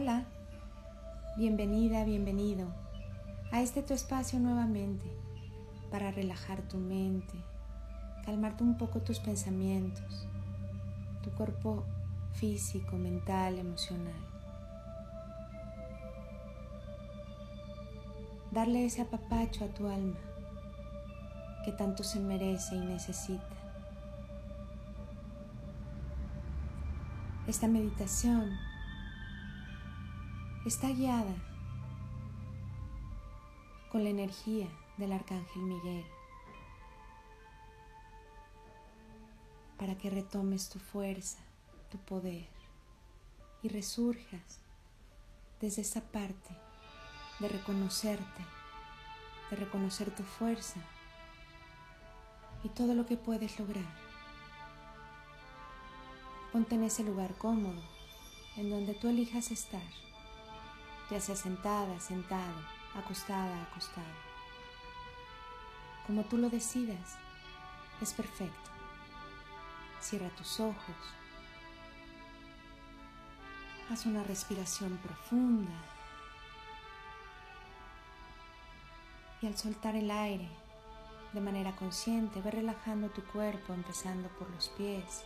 Hola, bienvenida, bienvenido a este tu espacio nuevamente para relajar tu mente, calmarte un poco tus pensamientos, tu cuerpo físico, mental, emocional. Darle ese apapacho a tu alma que tanto se merece y necesita. Esta meditación está guiada con la energía del Arcángel Miguel para que retomes tu fuerza, tu poder y resurjas desde esa parte de reconocerte, de reconocer tu fuerza y todo lo que puedes lograr. Ponte en ese lugar cómodo en donde tú elijas estar ya sea sentada, sentado, acostada, acostado. Como tú lo decidas, es perfecto. Cierra tus ojos. Haz una respiración profunda. Y al soltar el aire de manera consciente, ve relajando tu cuerpo, empezando por los pies,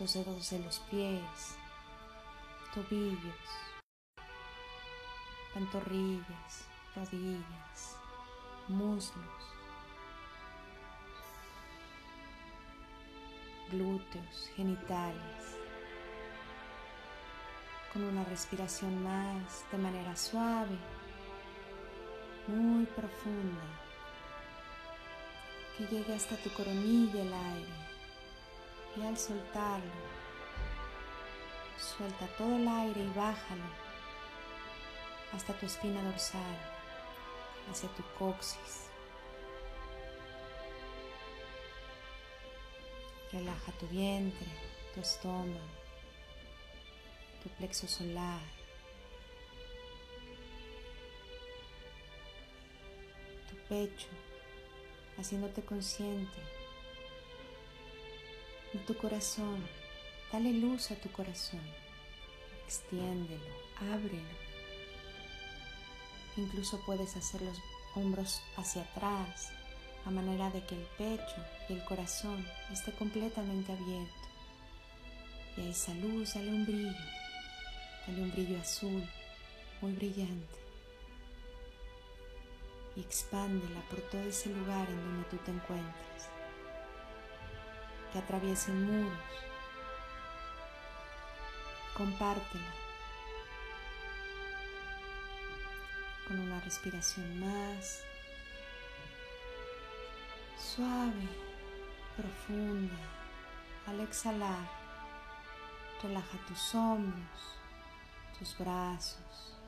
los dedos de los pies, tobillos, pantorrillas, rodillas, muslos, glúteos, genitales, con una respiración más de manera suave, muy profunda, que llegue hasta tu coronilla el aire. Y al soltarlo, suelta todo el aire y bájalo hasta tu espina dorsal, hacia tu coxis. Relaja tu vientre, tu estómago, tu plexo solar. Tu pecho, haciéndote consciente de tu corazón. Dale luz a tu corazón. Extiéndelo, ábrelo. Incluso puedes hacer los hombros hacia atrás, a manera de que el pecho y el corazón esté completamente abierto. Y a esa luz dale un brillo, dale un brillo azul, muy brillante. Y expándela por todo ese lugar en donde tú te encuentras. Que atraviesen muros. Compártela con una respiración más suave, profunda. Al exhalar, relaja tus hombros, tus brazos,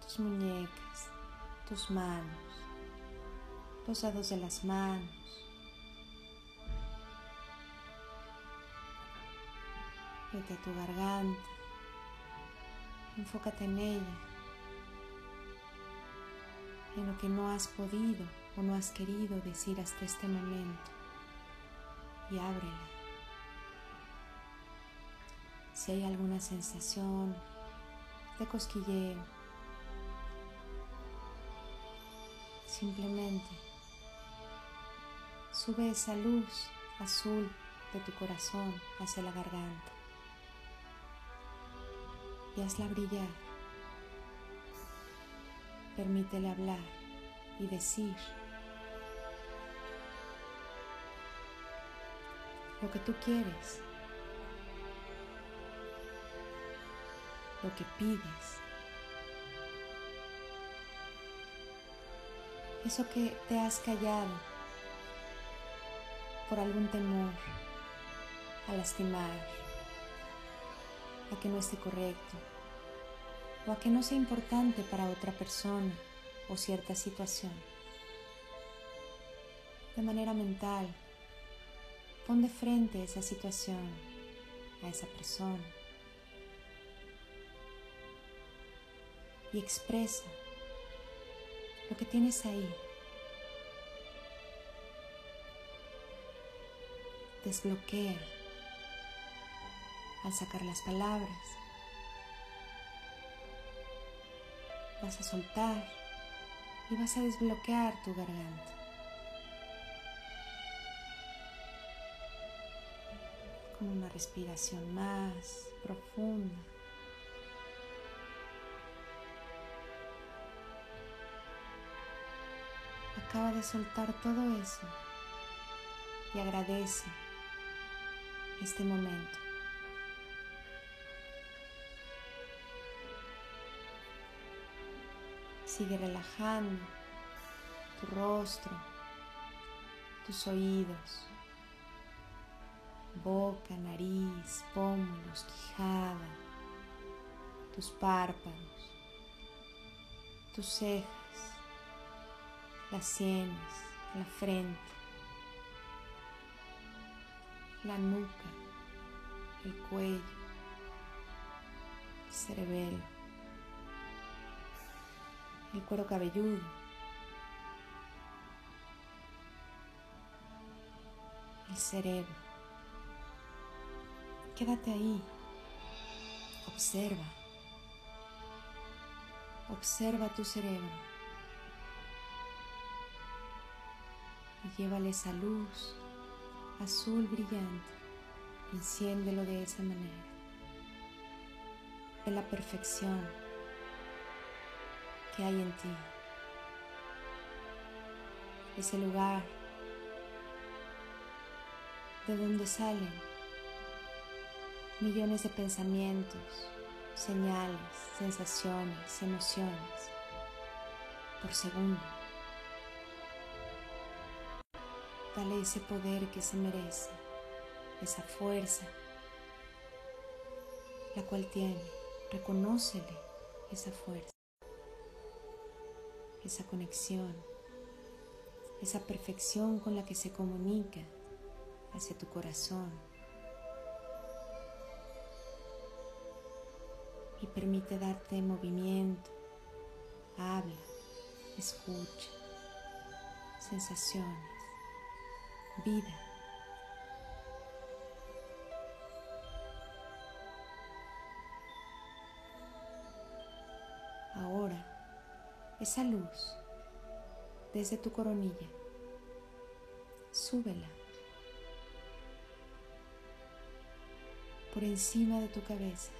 tus muñecas, tus manos, los dedos de las manos. Vete a tu garganta, enfócate en ella en lo que no has podido o no has querido decir hasta este momento y ábrela. Si hay alguna sensación de cosquilleo, simplemente sube esa luz azul de tu corazón hacia la garganta y hazla brillar Permítele hablar y decir lo que tú quieres, lo que pides, eso que te has callado por algún temor a lastimar, a que no esté correcto o a que no sea importante para otra persona o cierta situación. De manera mental, pon de frente esa situación, a esa persona y expresa lo que tienes ahí. Desbloquea al sacar las palabras vas a soltar y vas a desbloquear tu garganta. Con una respiración más profunda. Acaba de soltar todo eso y agradece este momento. Sigue relajando tu rostro, tus oídos, boca, nariz, pómulos, quijada, tus párpados, tus cejas, las sienes, la frente, la nuca, el cuello, el cerebelo el cuero cabelludo. El cerebro. Quédate ahí. Observa. Observa tu cerebro. Y llévale esa luz azul brillante. Enciéndelo de esa manera. De la perfección que hay en ti. Ese lugar de donde salen millones de pensamientos, señales, sensaciones, emociones por segundo. Dale ese poder que se merece, esa fuerza, la cual tiene. Reconócele esa fuerza esa conexión, esa perfección con la que se comunica hacia tu corazón. Y permite darte movimiento, habla, escucha, sensaciones, vida. Esa luz desde tu coronilla. Súbela por encima de tu cabeza.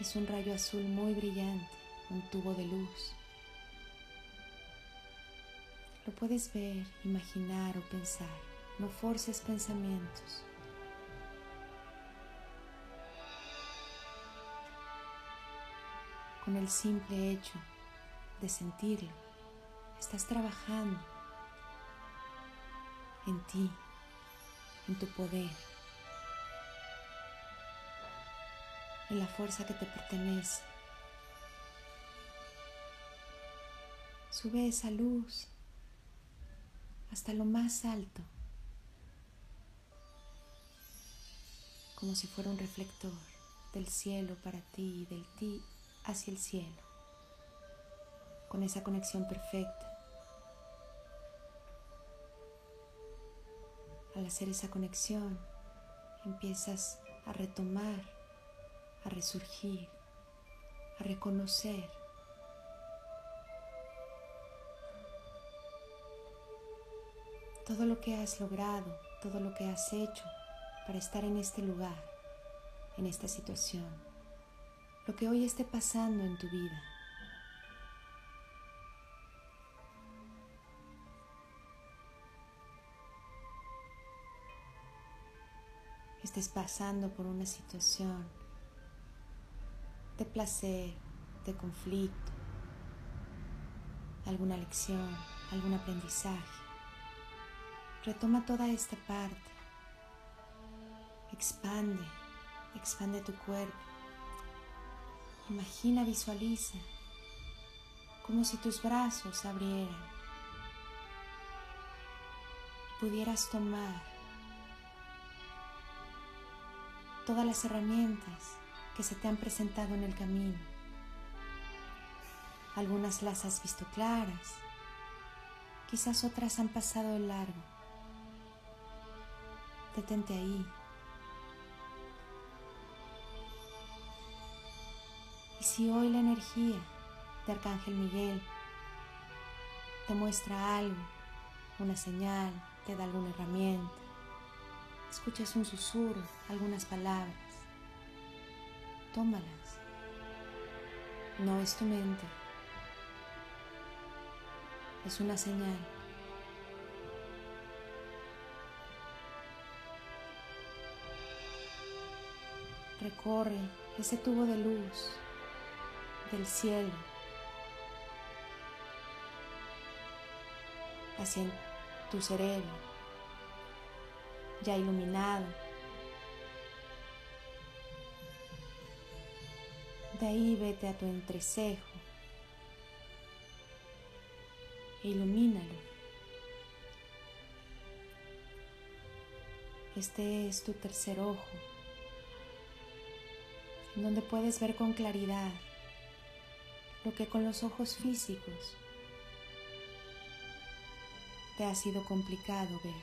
Es un rayo azul muy brillante, un tubo de luz. Lo puedes ver, imaginar o pensar. No forces pensamientos. El simple hecho de sentirlo. Estás trabajando en ti, en tu poder, en la fuerza que te pertenece. Sube esa luz hasta lo más alto, como si fuera un reflector del cielo para ti y del ti hacia el cielo, con esa conexión perfecta. Al hacer esa conexión, empiezas a retomar, a resurgir, a reconocer todo lo que has logrado, todo lo que has hecho para estar en este lugar, en esta situación lo que hoy esté pasando en tu vida. Estés pasando por una situación de placer, de conflicto, alguna lección, algún aprendizaje. Retoma toda esta parte. Expande, expande tu cuerpo Imagina, visualiza, como si tus brazos se abrieran. Pudieras tomar todas las herramientas que se te han presentado en el camino. Algunas las has visto claras, quizás otras han pasado de largo. Detente ahí Y si hoy la energía de Arcángel Miguel te muestra algo, una señal, te da alguna herramienta, escuchas un susurro, algunas palabras, tómalas. No es tu mente, es una señal. Recorre ese tubo de luz del cielo hacia tu cerebro, ya iluminado. De ahí vete a tu entrecejo e ilumínalo. Este es tu tercer ojo, donde puedes ver con claridad lo que con los ojos físicos te ha sido complicado ver.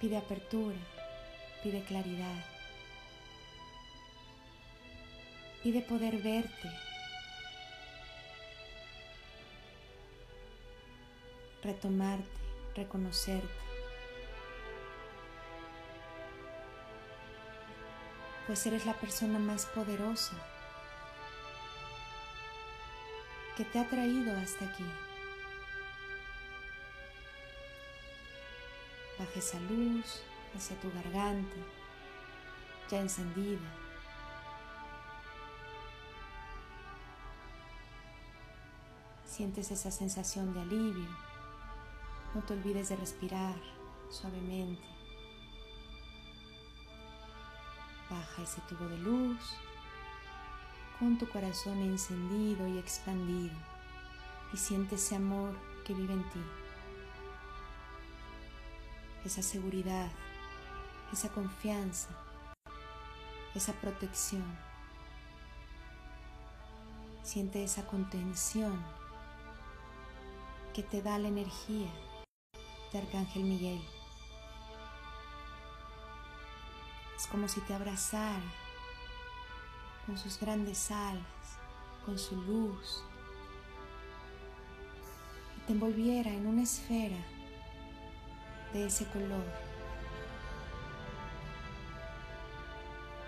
Pide apertura, pide claridad, pide poder verte, retomarte, reconocerte. Pues eres la persona más poderosa que te ha traído hasta aquí. Baja esa luz hacia tu garganta, ya encendida. Sientes esa sensación de alivio. No te olvides de respirar suavemente. Baja ese tubo de luz con tu corazón encendido y expandido y siente ese amor que vive en ti esa seguridad, esa confianza, esa protección. Siente esa contención que te da la energía de Arcángel Miguel. Es como si te abrazara con sus grandes alas, con su luz, y te envolviera en una esfera de ese color,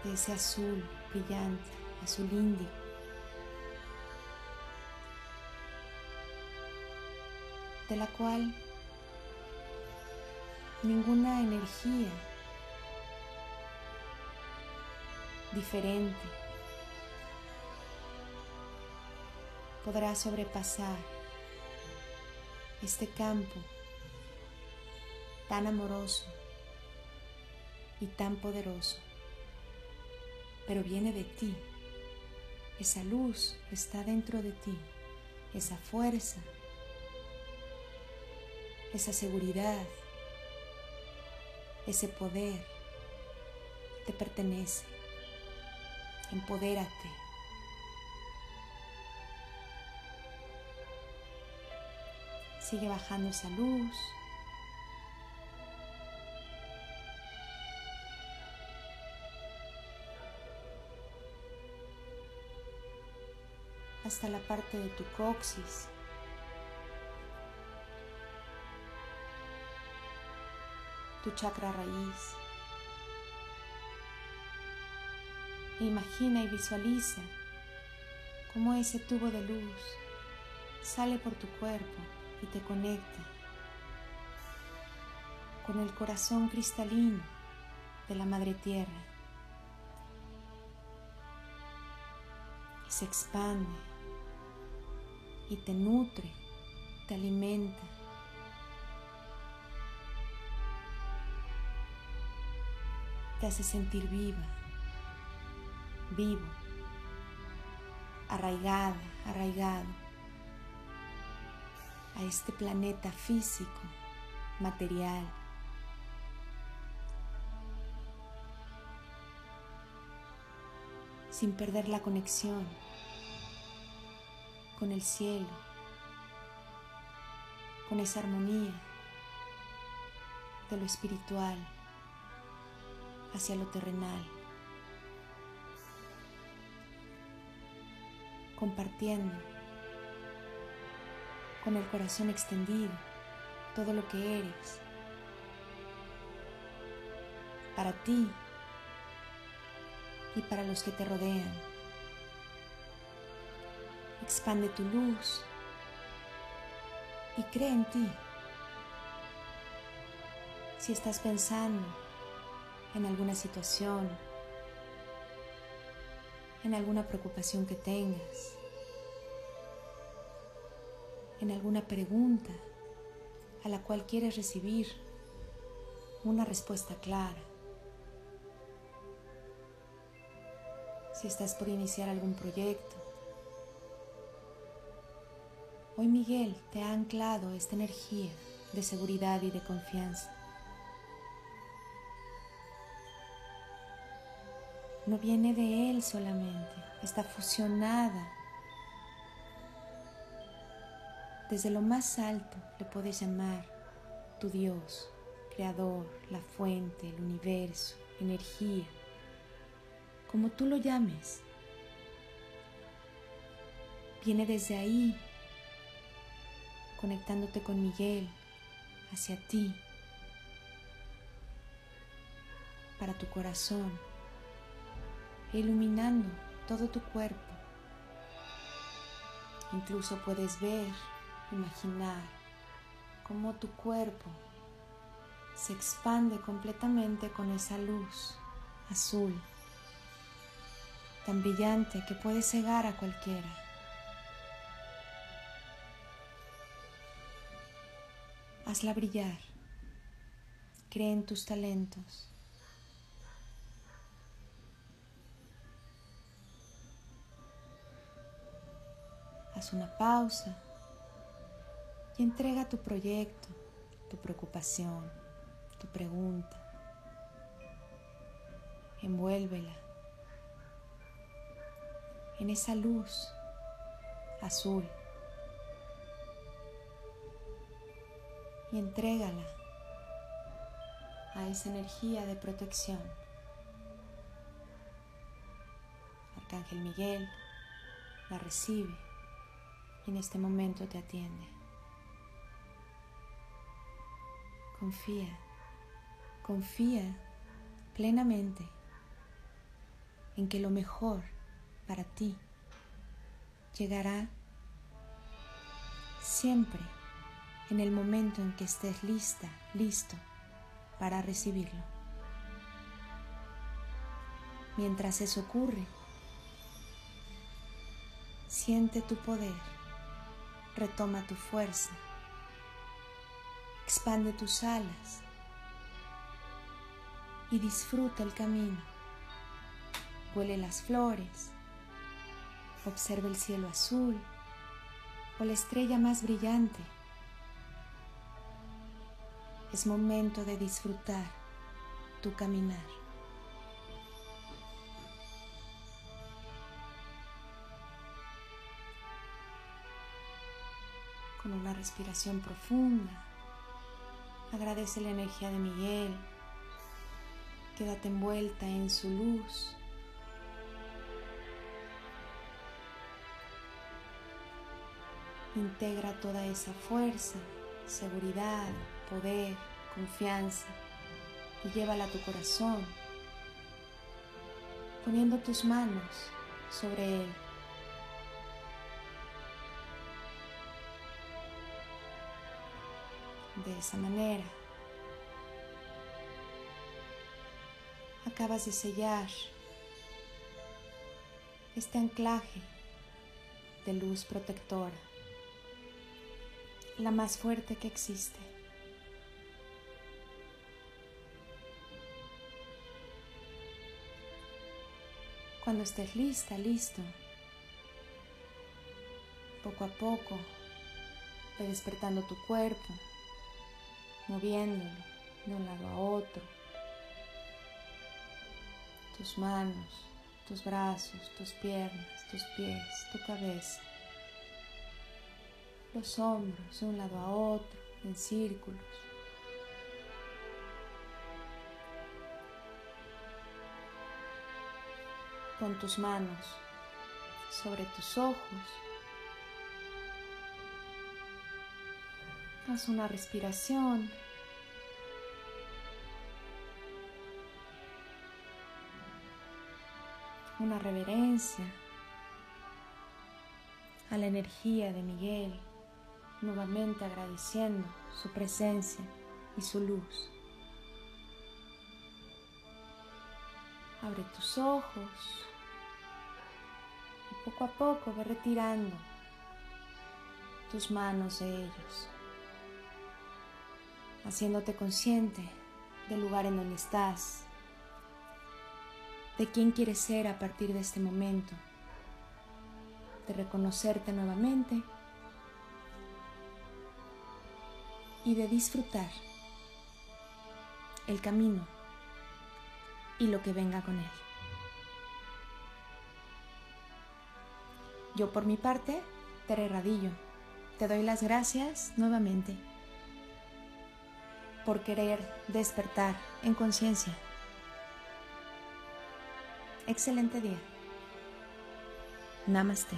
de ese azul brillante, azul índigo. de la cual ninguna energía diferente podrá sobrepasar este campo tan amoroso y tan poderoso, pero viene de ti. Esa luz está dentro de ti, esa fuerza, esa seguridad, ese poder te pertenece. Empodérate. Sigue bajando esa luz. hasta la parte de tu coxis. Tu chakra raíz. Imagina y visualiza cómo ese tubo de luz sale por tu cuerpo y te conecta con el corazón cristalino de la Madre Tierra. Y se expande y te nutre, te alimenta. Te hace sentir viva, vivo, arraigada, arraigado a este planeta físico, material. sin perder la conexión con el cielo, con esa armonía de lo espiritual hacia lo terrenal. compartiendo con el corazón extendido todo lo que eres para ti y para los que te rodean. Expande tu luz y cree en ti. Si estás pensando en alguna situación, en alguna preocupación que tengas, en alguna pregunta a la cual quieres recibir una respuesta clara. Si estás por iniciar algún proyecto, hoy Miguel te ha anclado esta energía de seguridad y de confianza. No viene de él solamente, está fusionada Desde lo más alto le puedes llamar tu Dios, Creador, la fuente, el universo, energía, como tú lo llames. Viene desde ahí, conectándote con Miguel, hacia ti, para tu corazón, iluminando todo tu cuerpo. Incluso puedes ver imaginar cómo tu cuerpo se expande completamente con esa luz azul, tan brillante que puede cegar a cualquiera. Hazla brillar, cree en tus talentos. Haz una pausa y entrega tu proyecto, tu preocupación, tu pregunta. Envuélvela en esa luz azul y entrégala a esa energía de protección. Arcángel Miguel la recibe y en este momento te atiende. Confía, confía plenamente en que lo mejor para ti llegará siempre en el momento en que estés lista, listo para recibirlo. Mientras eso ocurre, siente tu poder, retoma tu fuerza Expande tus alas y disfruta el camino. Huele las flores, observa el cielo azul o la estrella más brillante. Es momento de disfrutar tu caminar. Con una respiración profunda. Agradece la energía de Miguel. Quédate envuelta en su luz. Integra toda esa fuerza, seguridad, poder, confianza y llévala a tu corazón, poniendo tus manos sobre él. De esa manera. Acabas de sellar este anclaje de luz protectora, la más fuerte que existe. Cuando estés lista, listo, poco a poco, despertando tu cuerpo moviéndolo de un lado a otro. Tus manos, tus brazos, tus piernas, tus pies, tu cabeza. Los hombros de un lado a otro, en círculos. Con tus manos sobre tus ojos. Haz una respiración. Una reverencia a la energía de Miguel, nuevamente agradeciendo su presencia y su luz. Abre tus ojos y poco a poco ve retirando tus manos de ellos, haciéndote consciente del lugar en donde estás, de quién quieres ser a partir de este momento, de reconocerte nuevamente y de disfrutar el camino y lo que venga con él. Yo por mi parte, Tere Radillo, te doy las gracias nuevamente por querer despertar en conciencia. Excelente día. Namaste.